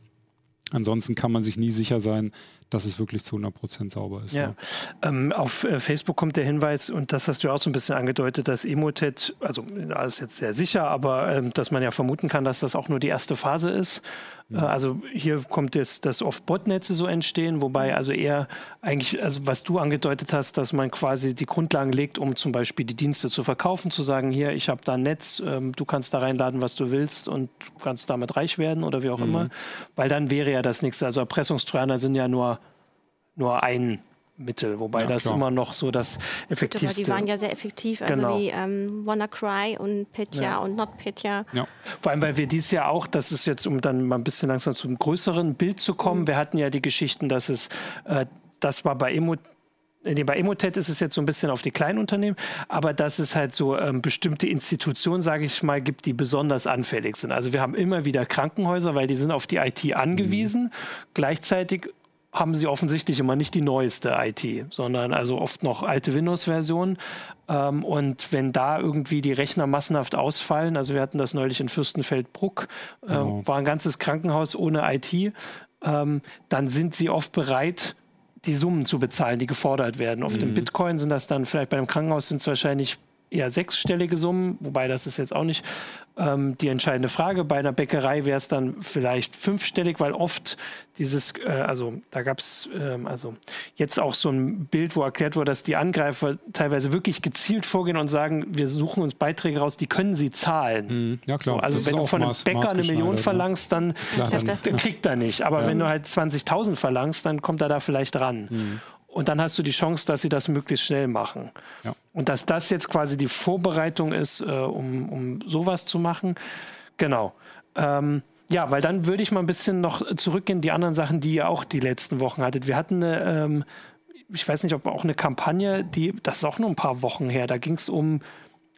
ansonsten kann man sich nie sicher sein, dass es wirklich zu 100% sauber ist. Ja. Ne? Ähm, auf äh, Facebook kommt der Hinweis, und das hast du auch so ein bisschen angedeutet, dass Emotet, also das ist jetzt sehr sicher, aber ähm, dass man ja vermuten kann, dass das auch nur die erste Phase ist. Mhm. Äh, also hier kommt es, dass oft Botnetze so entstehen, wobei also eher eigentlich, also was du angedeutet hast, dass man quasi die Grundlagen legt, um zum Beispiel die Dienste zu verkaufen, zu sagen, hier, ich habe da ein Netz, ähm, du kannst da reinladen, was du willst und kannst damit reich werden oder wie auch mhm. immer. Weil dann wäre ja das nächste, also Erpressungstrojaner sind ja nur nur ein Mittel, wobei ja, das klar. immer noch so das effektivste. Gut, aber die waren ja sehr effektiv, also genau. wie ähm, WannaCry und Petya ja. und NotPetya. Ja. Vor allem, weil wir dieses Jahr auch, das ist jetzt, um dann mal ein bisschen langsam zum größeren Bild zu kommen, mhm. wir hatten ja die Geschichten, dass es, äh, das war bei Emo Nee, bei Emotet ist es jetzt so ein bisschen auf die Kleinunternehmen, aber dass es halt so ähm, bestimmte Institutionen, sage ich mal, gibt, die besonders anfällig sind. Also wir haben immer wieder Krankenhäuser, weil die sind auf die IT angewiesen. Mhm. Gleichzeitig haben sie offensichtlich immer nicht die neueste IT, sondern also oft noch alte Windows-Versionen. Ähm, und wenn da irgendwie die Rechner massenhaft ausfallen, also wir hatten das neulich in Fürstenfeldbruck, äh, genau. war ein ganzes Krankenhaus ohne IT, ähm, dann sind sie oft bereit, die Summen zu bezahlen, die gefordert werden. Auf mhm. dem Bitcoin sind das dann vielleicht bei einem Krankenhaus sind es wahrscheinlich eher sechsstellige Summen, wobei das ist jetzt auch nicht ähm, die entscheidende Frage. Bei einer Bäckerei wäre es dann vielleicht fünfstellig, weil oft dieses, äh, also da gab es ähm, also jetzt auch so ein Bild, wo erklärt wurde, dass die Angreifer teilweise wirklich gezielt vorgehen und sagen, wir suchen uns Beiträge raus, die können sie zahlen. Mhm. Ja klar. also das wenn du von einem Maß, Bäcker eine Million ne? verlangst, dann, klar, dann, dann, kriegt er nicht. Aber ja. wenn du halt 20.000 verlangst, dann kommt er da vielleicht ran. Mhm. Und dann hast du die Chance, dass sie das möglichst schnell machen. Ja. Und dass das jetzt quasi die Vorbereitung ist, äh, um, um sowas zu machen. Genau. Ähm, ja, weil dann würde ich mal ein bisschen noch zurückgehen, die anderen Sachen, die ihr auch die letzten Wochen hattet. Wir hatten eine, ähm, ich weiß nicht, ob auch eine Kampagne, die, das ist auch nur ein paar Wochen her, da ging es um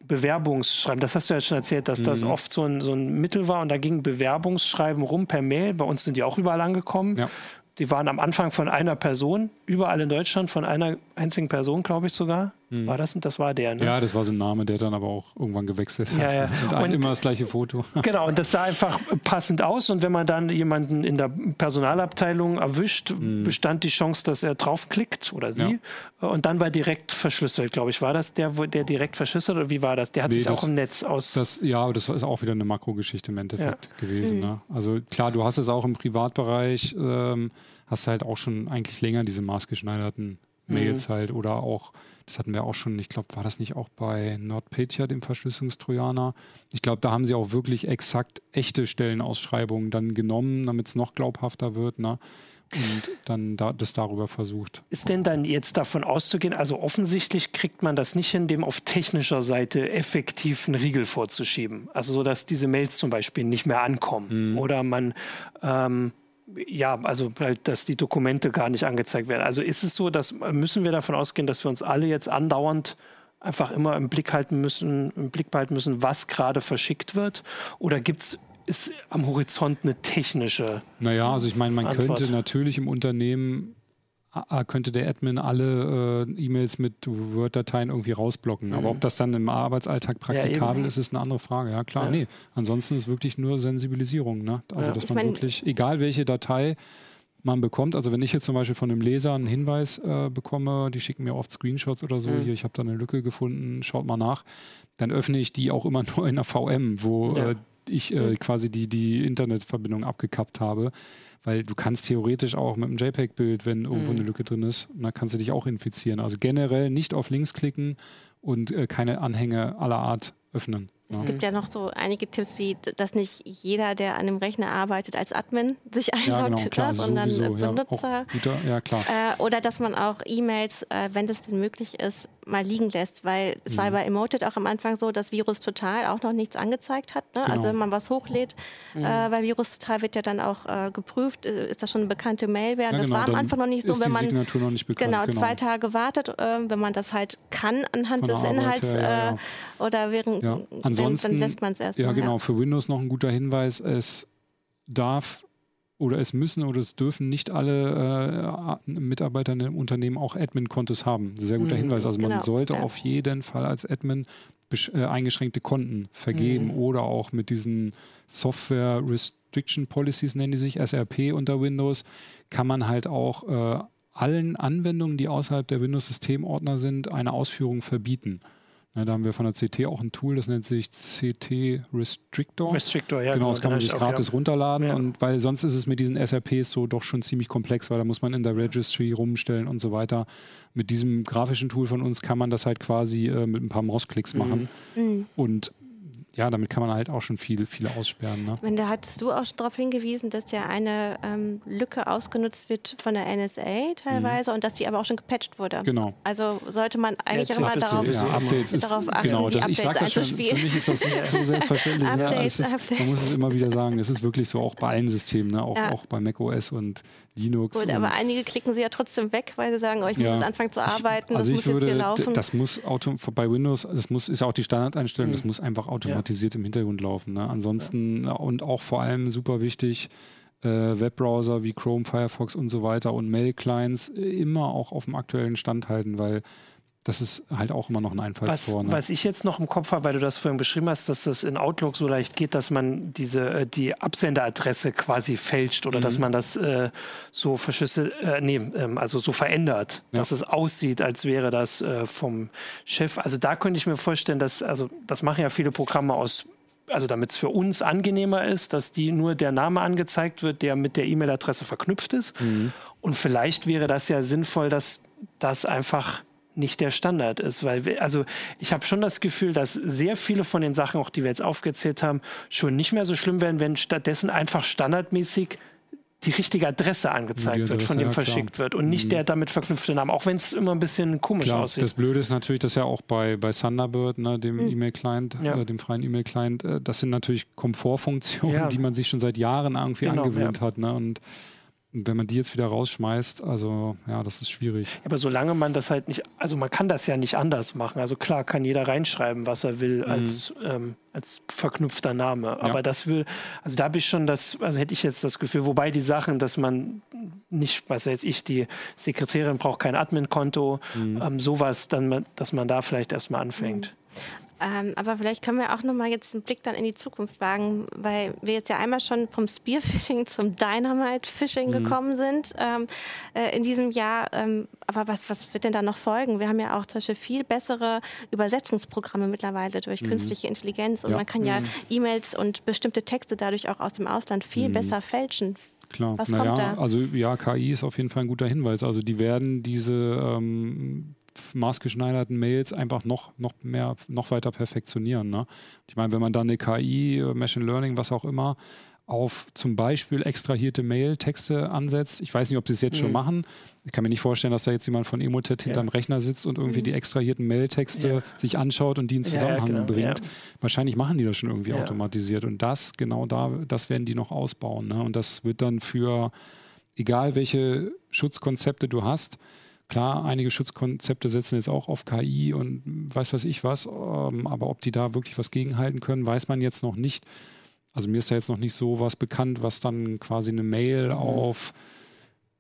Bewerbungsschreiben. Das hast du ja schon erzählt, dass mhm. das oft so ein, so ein Mittel war und da ging Bewerbungsschreiben rum per Mail. Bei uns sind die auch überall angekommen. Ja. Die waren am Anfang von einer Person, überall in Deutschland, von einer einzigen Person, glaube ich sogar. Hm. War das? Das war der, ne? Ja, das war so ein Name, der dann aber auch irgendwann gewechselt ja, hat. Ja. Und, immer das gleiche Foto. Genau, und das sah einfach passend aus. Und wenn man dann jemanden in der Personalabteilung erwischt, hm. bestand die Chance, dass er draufklickt oder sie. Ja. Und dann war direkt verschlüsselt, glaube ich. War das der, der direkt verschlüsselt oder wie war das? Der hat nee, sich das, auch im Netz aus. Das, ja, das ist auch wieder eine Makrogeschichte im Endeffekt gewesen. Mhm. Ne? Also klar, du hast es auch im Privatbereich, ähm, hast halt auch schon eigentlich länger diese maßgeschneiderten Mails mhm. halt oder auch das hatten wir auch schon, ich glaube, war das nicht auch bei NordPetya, dem Verschlüsselungstrojaner? Ich glaube, da haben sie auch wirklich exakt echte Stellenausschreibungen dann genommen, damit es noch glaubhafter wird. Ne? und dann da, das darüber versucht. Ist denn dann jetzt davon auszugehen, also offensichtlich kriegt man das nicht hin, dem auf technischer Seite effektiv einen Riegel vorzuschieben? Also so, dass diese Mails zum Beispiel nicht mehr ankommen mhm. oder man ähm, ja, also halt, dass die Dokumente gar nicht angezeigt werden. Also ist es so, dass müssen wir davon ausgehen, dass wir uns alle jetzt andauernd einfach immer im Blick halten müssen, im Blick behalten müssen, was gerade verschickt wird? Oder gibt es ist am Horizont eine technische? Naja, also ich meine, man Antwort? könnte natürlich im Unternehmen könnte der Admin alle äh, E-Mails mit Word-Dateien irgendwie rausblocken. Mhm. Aber ob das dann im Arbeitsalltag praktikabel ja, ist, ist eine andere Frage. Ja, klar, ja. nee. Ansonsten ist wirklich nur Sensibilisierung. Ne? Also, ja. dass ich man wirklich, egal welche Datei man bekommt, also wenn ich jetzt zum Beispiel von einem Leser einen Hinweis äh, bekomme, die schicken mir oft Screenshots oder so, mhm. hier, ich habe da eine Lücke gefunden, schaut mal nach, dann öffne ich die auch immer nur in einer VM, wo äh, ich äh, mhm. quasi die, die Internetverbindung abgekappt habe. Weil du kannst theoretisch auch mit einem JPEG-Bild, wenn irgendwo mhm. eine Lücke drin ist, dann kannst du dich auch infizieren. Also generell nicht auf Links klicken und äh, keine Anhänge aller Art öffnen. Es gibt ja noch so einige Tipps, wie dass nicht jeder, der an dem Rechner arbeitet, als Admin sich einloggt, ja, genau, klar, sondern sowieso, Benutzer. Ja, guter, ja, klar. Äh, oder dass man auch E-Mails, äh, wenn das denn möglich ist, mal liegen lässt, weil es mhm. war bei Emoted auch am Anfang so, dass Virus Total auch noch nichts angezeigt hat. Ne? Also genau. Also wenn man was hochlädt, mhm. äh, bei Virus Total wird ja dann auch äh, geprüft, äh, ist das schon eine bekannte Malware. Ja, das genau, war am Anfang noch nicht so, wenn man Signatur noch nicht bekannt, genau, genau, zwei Tage wartet, äh, wenn man das halt kann anhand Von des Inhalts her, ja, oder während Ansonsten, dann lässt man es erstmal. Ja, genau, für Windows noch ein guter Hinweis, es darf oder es müssen oder es dürfen nicht alle äh, Mitarbeiter in einem Unternehmen auch Admin-Kontos haben. Sehr guter mhm. Hinweis. Also man genau, sollte ja. auf jeden Fall als Admin äh, eingeschränkte Konten vergeben mhm. oder auch mit diesen Software Restriction Policies nennen die sich SRP unter Windows, kann man halt auch äh, allen Anwendungen, die außerhalb der Windows-Systemordner sind, eine Ausführung verbieten. Ja, da haben wir von der CT auch ein Tool, das nennt sich CT Restrictor. Restrictor, ja. Genau, das kann man sich gratis auch, runterladen. Ja. Und weil sonst ist es mit diesen SRPs so doch schon ziemlich komplex, weil da muss man in der Registry rumstellen und so weiter. Mit diesem grafischen Tool von uns kann man das halt quasi äh, mit ein paar Mausklicks mhm. machen. Mhm. Und ja, damit kann man halt auch schon viel, viele aussperren. Ne? Und da hattest du auch schon darauf hingewiesen, dass ja eine ähm, Lücke ausgenutzt wird von der NSA teilweise mhm. und dass die aber auch schon gepatcht wurde. Genau. Also sollte man eigentlich ja, immer darauf, ja, Updates darauf ist, achten, genau, das, ich sage das schon, für mich ist das so selbstverständlich. Updates, ja, ist, man muss es immer wieder sagen, es ist wirklich so, auch bei allen Systemen, ne? auch, ja. auch bei macOS und Linux. Gut, aber einige klicken sie ja trotzdem weg, weil sie sagen, oh, ich muss jetzt anfangen zu arbeiten, also das muss würde, jetzt hier laufen. Das muss auto, bei Windows, das muss, ist auch die Standardeinstellung, mhm. das muss einfach automatisiert im Hintergrund laufen. Ne? Ansonsten und auch vor allem super wichtig, äh, Webbrowser wie Chrome, Firefox und so weiter und Mail-Clients immer auch auf dem aktuellen Stand halten, weil das ist halt auch immer noch ein Einfallstor. Was, ne? was ich jetzt noch im Kopf habe, weil du das vorhin beschrieben hast, dass das in Outlook so leicht geht, dass man diese äh, die Absenderadresse quasi fälscht oder mhm. dass man das äh, so verschlüsselt, äh, nee, ähm, also so verändert, ja. dass es aussieht, als wäre das äh, vom Chef. Also da könnte ich mir vorstellen, dass, also das machen ja viele Programme aus also damit es für uns angenehmer ist, dass die nur der Name angezeigt wird, der mit der E-Mail-Adresse verknüpft ist. Mhm. Und vielleicht wäre das ja sinnvoll, dass das einfach nicht der Standard ist, weil wir, also ich habe schon das Gefühl, dass sehr viele von den Sachen, auch die wir jetzt aufgezählt haben, schon nicht mehr so schlimm werden, wenn stattdessen einfach standardmäßig die richtige Adresse angezeigt Adresse, wird, von dem ja, verschickt klar. wird und nicht mhm. der damit verknüpfte Name, auch wenn es immer ein bisschen komisch klar, aussieht. Das Blöde ist natürlich, dass ja auch bei, bei Thunderbird, ne, dem mhm. E-Mail-Client, ja. äh, dem freien E-Mail-Client, äh, das sind natürlich Komfortfunktionen, ja. die man sich schon seit Jahren irgendwie genau, angewöhnt hat. Ne? Und wenn man die jetzt wieder rausschmeißt, also ja, das ist schwierig. Aber solange man das halt nicht, also man kann das ja nicht anders machen. Also klar kann jeder reinschreiben, was er will mhm. als, ähm, als verknüpfter Name. Aber ja. das will, also da habe ich schon das, also hätte ich jetzt das Gefühl, wobei die Sachen, dass man nicht, was jetzt ich, die Sekretärin braucht kein Admin-Konto, mhm. ähm, sowas, dann, dass man da vielleicht erstmal anfängt. Ähm, aber vielleicht können wir auch noch mal jetzt einen Blick dann in die Zukunft wagen, weil wir jetzt ja einmal schon vom Spearfishing zum Dynamite-Fishing mhm. gekommen sind ähm, äh, in diesem Jahr. Ähm, aber was, was wird denn da noch folgen? Wir haben ja auch zum Beispiel viel bessere Übersetzungsprogramme mittlerweile durch mhm. künstliche Intelligenz und ja. man kann ja mhm. E-Mails und bestimmte Texte dadurch auch aus dem Ausland viel mhm. besser fälschen. Klar, was naja, kommt da? also ja, KI ist auf jeden Fall ein guter Hinweis. Also die werden diese ähm, maßgeschneiderten Mails einfach noch, noch mehr, noch weiter perfektionieren. Ne? Ich meine, wenn man dann eine KI, äh, Machine Learning, was auch immer, auf zum Beispiel extrahierte Mail-Texte ansetzt. Ich weiß nicht, ob sie es jetzt mhm. schon machen. Ich kann mir nicht vorstellen, dass da jetzt jemand von Emotet ja. hinterm Rechner sitzt und irgendwie mhm. die extrahierten Mail-Texte ja. sich anschaut und die in Zusammenhang ja, genau. bringt. Wahrscheinlich machen die das schon irgendwie automatisiert. Und das, genau da, das werden die noch ausbauen. Ne? Und das wird dann für, egal welche Schutzkonzepte du hast, Klar, einige Schutzkonzepte setzen jetzt auch auf KI und weiß was ich was, ähm, aber ob die da wirklich was gegenhalten können, weiß man jetzt noch nicht. Also mir ist da jetzt noch nicht so was bekannt, was dann quasi eine Mail mhm. auf,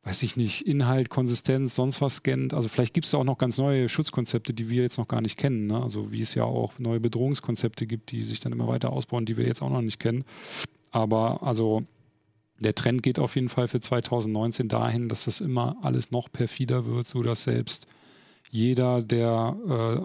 weiß ich nicht, Inhalt, Konsistenz, sonst was scannt. Also vielleicht gibt es da auch noch ganz neue Schutzkonzepte, die wir jetzt noch gar nicht kennen. Ne? Also wie es ja auch neue Bedrohungskonzepte gibt, die sich dann immer weiter ausbauen, die wir jetzt auch noch nicht kennen. Aber also der Trend geht auf jeden Fall für 2019 dahin, dass das immer alles noch perfider wird, sodass selbst jeder, der äh,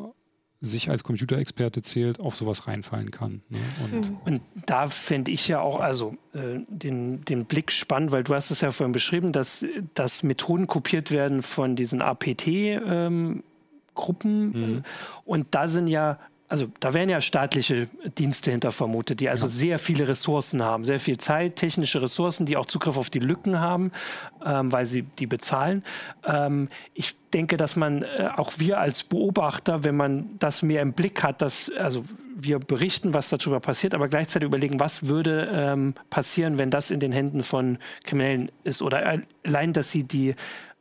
sich als Computerexperte zählt, auf sowas reinfallen kann. Ne? Und, mhm. und, da finde ich ja auch also äh, den, den Blick spannend, weil du hast es ja vorhin beschrieben, dass, dass Methoden kopiert werden von diesen APT-Gruppen. Ähm, mhm. Und da sind ja also da werden ja staatliche Dienste hinter vermutet, die also ja. sehr viele Ressourcen haben, sehr viel Zeit, technische Ressourcen, die auch Zugriff auf die Lücken haben, ähm, weil sie die bezahlen. Ähm, ich denke, dass man äh, auch wir als Beobachter, wenn man das mehr im Blick hat, dass also wir berichten, was darüber passiert, aber gleichzeitig überlegen, was würde ähm, passieren, wenn das in den Händen von Kriminellen ist oder allein, dass sie die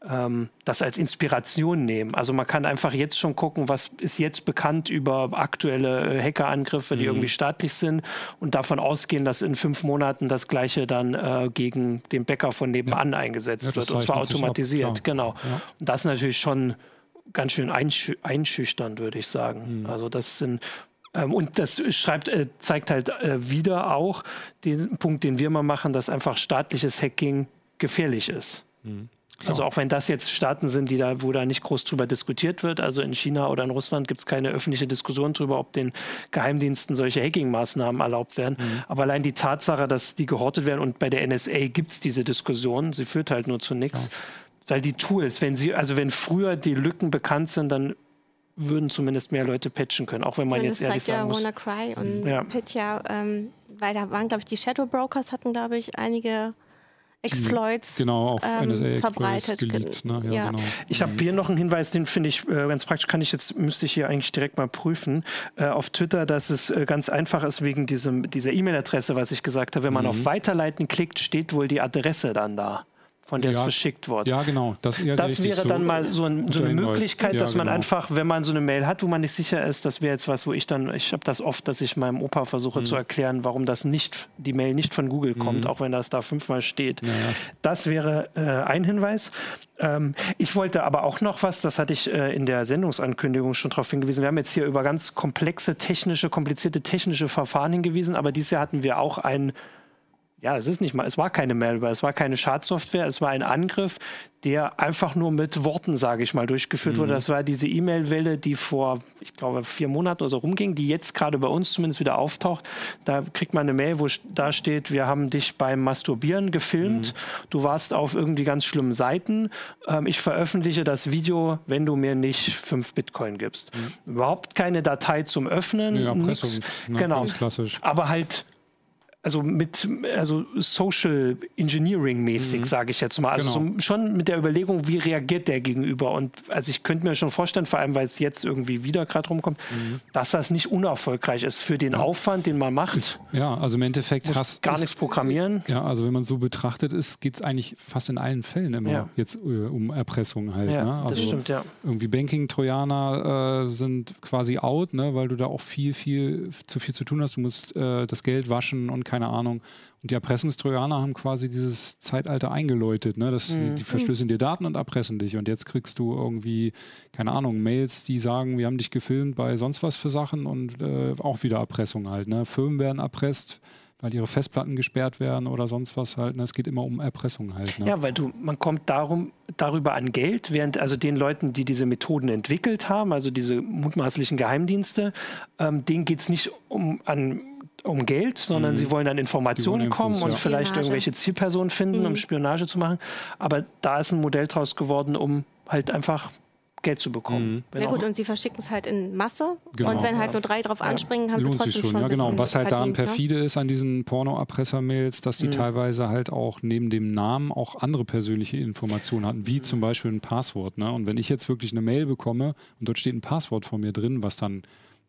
ähm, das als Inspiration nehmen. Also man kann einfach jetzt schon gucken, was ist jetzt bekannt über aktuelle äh, Hackerangriffe, die mhm. irgendwie staatlich sind und davon ausgehen, dass in fünf Monaten das gleiche dann äh, gegen den Bäcker von nebenan ja. eingesetzt ja, wird und zwar automatisiert. Ab, genau. Ja. Und das ist natürlich schon ganz schön einschü einschüchternd, würde ich sagen. Mhm. Also das sind ähm, und das schreibt, äh, zeigt halt äh, wieder auch den Punkt, den wir mal machen, dass einfach staatliches Hacking gefährlich ist. Mhm. Also auch wenn das jetzt Staaten sind, die da, wo da nicht groß drüber diskutiert wird, also in China oder in Russland gibt es keine öffentliche Diskussion darüber, ob den Geheimdiensten solche Hacking-Maßnahmen erlaubt werden. Mhm. Aber allein die Tatsache, dass die gehortet werden und bei der NSA gibt es diese Diskussion, sie führt halt nur zu nichts. Weil die Tools, wenn sie, also wenn früher die Lücken bekannt sind, dann würden zumindest mehr Leute patchen können, auch wenn man ja, jetzt ehrlich sagen muss. Das zeigt ja WannaCry und ja. Petya, ähm, weil da waren, glaube ich, die Shadow Brokers hatten, glaube ich, einige Exploits genau, auf ähm, NSA verbreitet. Geleakt, ne? ja, ja. Genau. Ich habe hier noch einen Hinweis, den finde ich äh, ganz praktisch, kann ich jetzt, müsste ich hier eigentlich direkt mal prüfen, äh, auf Twitter, dass es äh, ganz einfach ist wegen diesem, dieser E-Mail-Adresse, was ich gesagt habe. Wenn man mhm. auf Weiterleiten klickt, steht wohl die Adresse dann da von der ja, es verschickt wird. Ja, genau. Das, das wäre dann so mal so, ein, so eine Möglichkeit, ja, dass man genau. einfach, wenn man so eine Mail hat, wo man nicht sicher ist, das wäre jetzt was, wo ich dann, ich habe das oft, dass ich meinem Opa versuche mhm. zu erklären, warum das nicht, die Mail nicht von Google kommt, mhm. auch wenn das da fünfmal steht. Ja, das wäre äh, ein Hinweis. Ähm, ich wollte aber auch noch was, das hatte ich äh, in der Sendungsankündigung schon darauf hingewiesen. Wir haben jetzt hier über ganz komplexe technische, komplizierte technische Verfahren hingewiesen, aber dieses Jahr hatten wir auch ein ja, es ist nicht mal, es war keine Malware, es war keine Schadsoftware, es war ein Angriff, der einfach nur mit Worten, sage ich mal, durchgeführt mhm. wurde. Das war diese E-Mail-Welle, die vor, ich glaube, vier Monaten oder so rumging, die jetzt gerade bei uns zumindest wieder auftaucht. Da kriegt man eine Mail, wo da steht, wir haben dich beim Masturbieren gefilmt, mhm. du warst auf irgendwie ganz schlimmen Seiten. Ähm, ich veröffentliche das Video, wenn du mir nicht fünf Bitcoin gibst. Mhm. Überhaupt keine Datei zum Öffnen. Ja, Erpressung. Ne, genau. Klassisch. Aber halt also mit also Social Engineering mäßig, mhm. sage ich jetzt mal. Also genau. so schon mit der Überlegung, wie reagiert der gegenüber. Und also ich könnte mir schon vorstellen, vor allem weil es jetzt irgendwie wieder gerade rumkommt, mhm. dass das nicht unerfolgreich ist für den ja. Aufwand, den man macht. Ist, ja, also im Endeffekt hast gar nichts programmieren. Ja, also wenn man so betrachtet ist, geht es eigentlich fast in allen Fällen immer ja. jetzt äh, um Erpressung halt. Ja, ne? also das stimmt, ja. Irgendwie Banking-Trojaner äh, sind quasi out, ne? weil du da auch viel, viel zu viel zu tun hast. Du musst äh, das Geld waschen und keine Ahnung. Und die Erpressungstrojaner haben quasi dieses Zeitalter eingeläutet, ne? dass mhm. die, die verschlüsseln dir Daten und erpressen dich. Und jetzt kriegst du irgendwie, keine Ahnung, Mails, die sagen, wir haben dich gefilmt bei sonst was für Sachen und äh, auch wieder Erpressung halt. Ne? Firmen werden erpresst weil ihre Festplatten gesperrt werden oder sonst was halt. Ne? Es geht immer um Erpressung halt. Ne? Ja, weil du, man kommt darum, darüber an Geld, während also den Leuten, die diese Methoden entwickelt haben, also diese mutmaßlichen Geheimdienste, ähm, denen geht es nicht um an um Geld, sondern mhm. sie wollen an Informationen Infos, kommen und ja. vielleicht Spionage. irgendwelche Zielpersonen finden, mhm. um Spionage zu machen. Aber da ist ein Modell draus geworden, um halt einfach Geld zu bekommen. Mhm. Ja gut, und sie verschicken es halt in Masse. Genau. Und wenn halt nur drei drauf anspringen, haben Lohnt sie trotzdem schon. schon ja, genau. Was halt da perfide ne? ist an diesen Porno-Erpresser-Mails, dass die mhm. teilweise halt auch neben dem Namen auch andere persönliche Informationen hatten, wie zum Beispiel ein Passwort. Ne? Und wenn ich jetzt wirklich eine Mail bekomme und dort steht ein Passwort von mir drin, was dann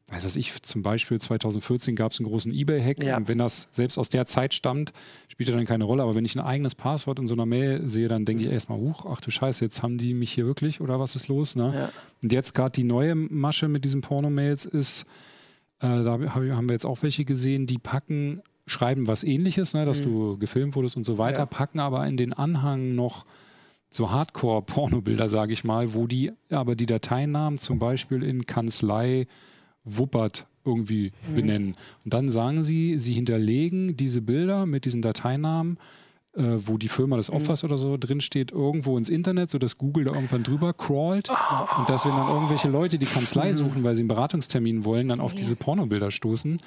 weiß was ich, zum Beispiel 2014 gab es einen großen Ebay-Hack ja. und wenn das selbst aus der Zeit stammt, spielt ja dann keine Rolle. Aber wenn ich ein eigenes Passwort in so einer Mail sehe, dann denke ich mhm. erstmal, huch, ach du Scheiße, jetzt haben die mich hier wirklich oder was ist los? Ne? Ja. Und jetzt gerade die neue Masche mit diesen Porno-Mails ist, äh, da haben wir jetzt auch welche gesehen, die packen, schreiben was ähnliches, ne, dass mhm. du gefilmt wurdest und so weiter, ja. packen aber in den Anhang noch so Hardcore-Pornobilder, sage ich mal, wo die aber die Dateinamen zum Beispiel in Kanzlei Wuppert irgendwie mhm. benennen. Und dann sagen sie, sie hinterlegen diese Bilder mit diesen Dateinamen äh, wo die Firma des mhm. Opfers mhm. oder so drinsteht, irgendwo ins Internet, sodass Google da irgendwann drüber crawlt oh. und dass wenn dann irgendwelche Leute die Kanzlei mhm. suchen, weil sie einen Beratungstermin wollen, dann auf diese Pornobilder stoßen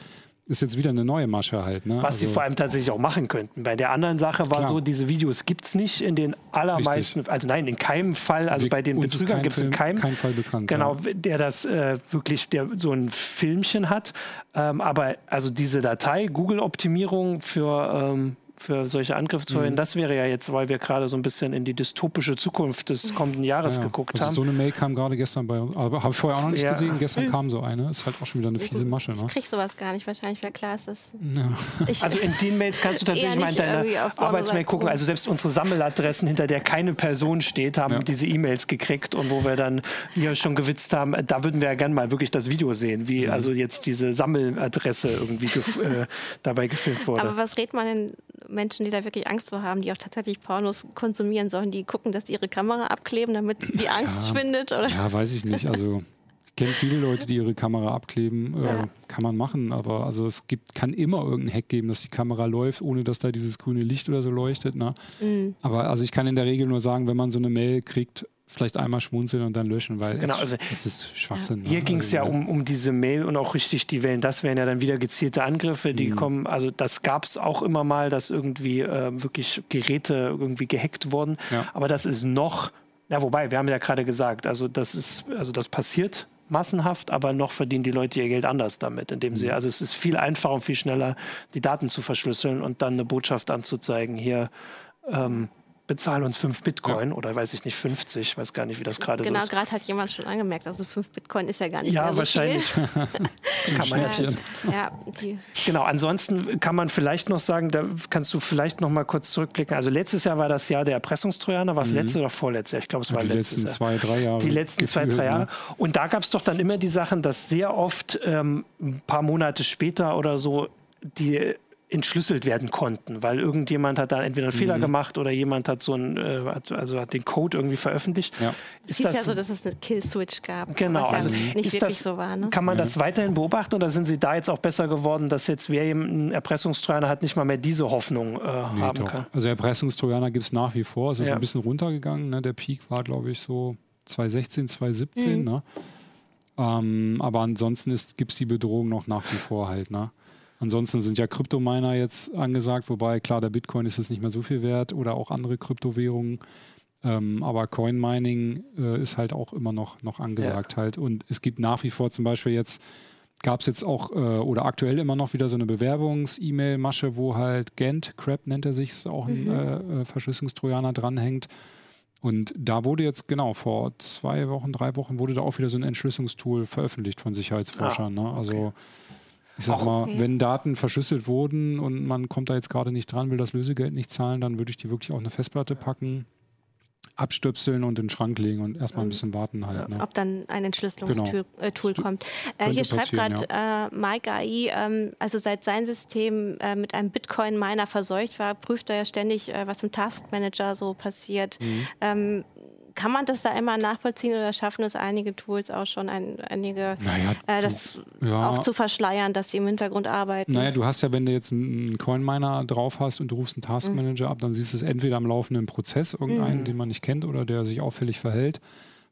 ist jetzt wieder eine neue Masche halt. Ne? Was also, sie vor allem tatsächlich auch machen könnten. Bei der anderen Sache war klar. so, diese Videos gibt es nicht in den allermeisten, Richtig. also nein, in keinem Fall, also Wir, bei den Betrügern gibt es in keinem. Kein Fall bekannt. Genau, ja. der das äh, wirklich, der so ein Filmchen hat. Ähm, aber also diese Datei, Google-Optimierung für ähm, für solche Angriffe zu verwenden. Mhm. Das wäre ja jetzt, weil wir gerade so ein bisschen in die dystopische Zukunft des kommenden Jahres ja, geguckt also haben. So eine Mail kam gerade gestern bei uns, aber habe ich vorher auch noch nicht ja. gesehen. Gestern mhm. kam so eine. Ist halt auch schon wieder eine fiese Masche. Ne? Ich krieg sowas gar nicht, wahrscheinlich, wer klar ist das. Ja. also in den Mails kannst du tatsächlich mal in deine Arbeitsmail gucken. Also selbst unsere Sammeladressen, hinter der keine Person steht, haben diese E-Mails gekriegt und wo wir dann hier schon gewitzt haben, da würden wir ja gerne mal wirklich das Video sehen, wie mhm. also jetzt diese Sammeladresse irgendwie gef äh, dabei gefilmt wurde. Aber was redet man denn Menschen, die da wirklich Angst vor haben, die auch tatsächlich Pornos konsumieren sollen, die gucken, dass die ihre Kamera abkleben, damit die Angst ja, schwindet? Oder? Ja, weiß ich nicht. Also ich kenne viele Leute, die ihre Kamera abkleben. Äh, ja. Kann man machen, aber also es gibt, kann immer irgendeinen Hack geben, dass die Kamera läuft, ohne dass da dieses grüne Licht oder so leuchtet. Ne? Mhm. Aber also ich kann in der Regel nur sagen, wenn man so eine Mail kriegt, vielleicht einmal schmunzeln und dann löschen, weil genau, es, also es ist Schwachsinn. Ja. Hier ne? ging es also, ja um, um diese Mail und auch richtig die Wellen. Das wären ja dann wieder gezielte Angriffe, die mhm. kommen. Also das gab es auch immer mal, dass irgendwie äh, wirklich Geräte irgendwie gehackt wurden. Ja. Aber das ist noch, ja wobei, wir haben ja gerade gesagt, also das ist, also das passiert massenhaft, aber noch verdienen die Leute ihr Geld anders damit, indem sie, mhm. also es ist viel einfacher und viel schneller, die Daten zu verschlüsseln und dann eine Botschaft anzuzeigen, hier, ähm, bezahl uns fünf Bitcoin ja. oder weiß ich nicht, 50, weiß gar nicht, wie das gerade genau, so ist. Genau, gerade hat jemand schon angemerkt, also fünf Bitcoin ist ja gar nicht ja, mehr so wahrscheinlich. viel. kann man jetzt. Ja, genau, ansonsten kann man vielleicht noch sagen, da kannst du vielleicht noch mal kurz zurückblicken. Also letztes Jahr war das Jahr der Erpressungstrojaner, war es mhm. letztes oder vorletztes Jahr? Ich glaube, es war die letztes letzten zwei, drei Jahre. Die letzten gefühlt, zwei, drei Jahre. Ne? Und da gab es doch dann immer die Sachen, dass sehr oft ähm, ein paar Monate später oder so die entschlüsselt werden konnten, weil irgendjemand hat da entweder einen mhm. Fehler gemacht oder jemand hat so ein, äh, hat, also hat den Code irgendwie veröffentlicht. Ja. Ist es ist ja so, dass es eine Kill-Switch gab. Genau, also ja nicht wirklich das, so war. Ne? Kann man das weiterhin beobachten oder sind Sie da jetzt auch besser geworden, dass jetzt wer einen Erpressungstrojaner hat, nicht mal mehr diese Hoffnung äh, nee, haben doch. kann? Also Erpressungstrojaner gibt es nach wie vor. Es ist ja. ein bisschen runtergegangen. Ne? Der Peak war, glaube ich, so 2016, 2017. Mhm. Ne? Ähm, aber ansonsten gibt es die Bedrohung noch nach wie vor halt. Ne? Ansonsten sind ja Kryptominer jetzt angesagt, wobei klar, der Bitcoin ist jetzt nicht mehr so viel wert oder auch andere Kryptowährungen. Ähm, aber Coin Mining äh, ist halt auch immer noch, noch angesagt ja. halt. Und es gibt nach wie vor zum Beispiel jetzt, gab es jetzt auch äh, oder aktuell immer noch wieder so eine Bewerbungs-E-Mail-Masche, wo halt Gent, Crap nennt er sich, ist auch ein mhm. äh, äh Verschlüsselungstrojaner dranhängt. Und da wurde jetzt, genau, vor zwei Wochen, drei Wochen wurde da auch wieder so ein Entschlüsselungstool veröffentlicht von Sicherheitsforschern. Ah, ne? Also okay. Ich sag mal, okay. wenn Daten verschlüsselt wurden und man kommt da jetzt gerade nicht dran, will das Lösegeld nicht zahlen, dann würde ich die wirklich auf eine Festplatte packen, abstöpseln und in den Schrank legen und erstmal ein bisschen warten halt. Ne? Ob dann ein Entschlüsselungstool genau. äh, kommt. Äh, hier schreibt gerade ja. äh, Mike AI, ähm, also seit sein System äh, mit einem Bitcoin-Miner verseucht war, prüft er ja ständig, äh, was im Taskmanager so passiert. Mhm. Ähm, kann man das da immer nachvollziehen oder schaffen es einige Tools auch schon, ein, einige naja, äh, das ja. auch zu verschleiern, dass sie im Hintergrund arbeiten? Naja, du hast ja, wenn du jetzt einen Coin-Miner drauf hast und du rufst einen Taskmanager mhm. ab, dann siehst du es entweder am laufenden Prozess, irgendeinen, mhm. den man nicht kennt oder der sich auffällig verhält.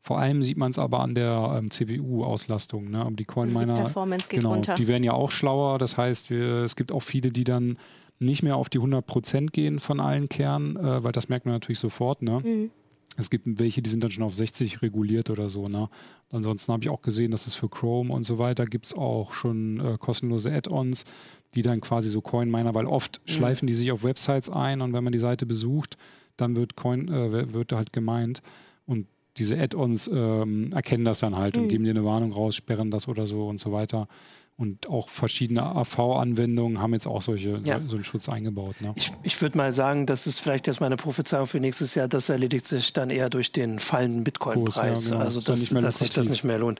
Vor allem sieht man es aber an der ähm, CPU-Auslastung. Ne? Die Coin-Miner, Performance geht genau, runter. die werden ja auch schlauer. Das heißt, wir, es gibt auch viele, die dann nicht mehr auf die 100% gehen von allen Kernen, äh, weil das merkt man natürlich sofort. Ne? Mhm. Es gibt welche, die sind dann schon auf 60 reguliert oder so. Ne? Ansonsten habe ich auch gesehen, dass es für Chrome und so weiter gibt es auch schon äh, kostenlose Add-ons, die dann quasi so Coin-Miner, weil oft mhm. schleifen die sich auf Websites ein und wenn man die Seite besucht, dann wird Coin, äh, wird halt gemeint und diese Add-ons ähm, erkennen das dann halt mhm. und geben dir eine Warnung raus, sperren das oder so und so weiter. Und auch verschiedene AV-Anwendungen haben jetzt auch solche, ja. so, so, einen Schutz eingebaut. Ne? Ich, ich würde mal sagen, das ist vielleicht jetzt meine Prophezeiung für nächstes Jahr. Das erledigt sich dann eher durch den fallenden Bitcoin-Preis. Ja, genau. Also, das, dass sich das nicht mehr lohnt.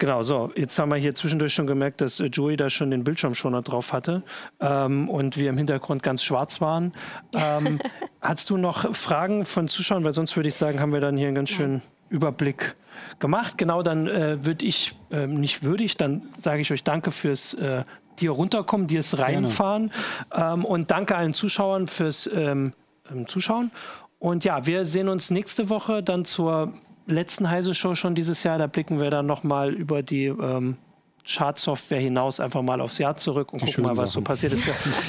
Genau, so, jetzt haben wir hier zwischendurch schon gemerkt, dass äh, Joey da schon den Bildschirmschoner drauf hatte ähm, und wir im Hintergrund ganz schwarz waren. Ähm, hast du noch Fragen von Zuschauern? Weil sonst würde ich sagen, haben wir dann hier einen ganz schönen Überblick gemacht. Genau, dann äh, würde ich, äh, nicht würdig, dann sage ich euch danke fürs äh, dir runterkommen, dir es reinfahren ähm, und danke allen Zuschauern fürs ähm, ähm, zuschauen. Und ja, wir sehen uns nächste Woche dann zur letzten Heise Show schon dieses Jahr. Da blicken wir dann nochmal über die ähm, Chartsoftware hinaus einfach mal aufs Jahr zurück und die gucken mal, was Sachen. so passiert ist.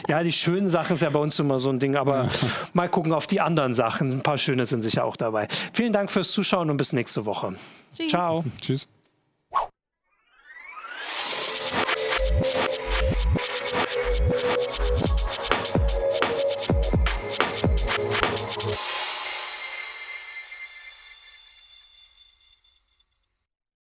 ja, die schönen Sachen ist ja bei uns immer so ein Ding, aber ja. mal gucken auf die anderen Sachen. Ein paar schöne sind sicher auch dabei. Vielen Dank fürs Zuschauen und bis nächste Woche. Tschüss. Ciao. Tschüss.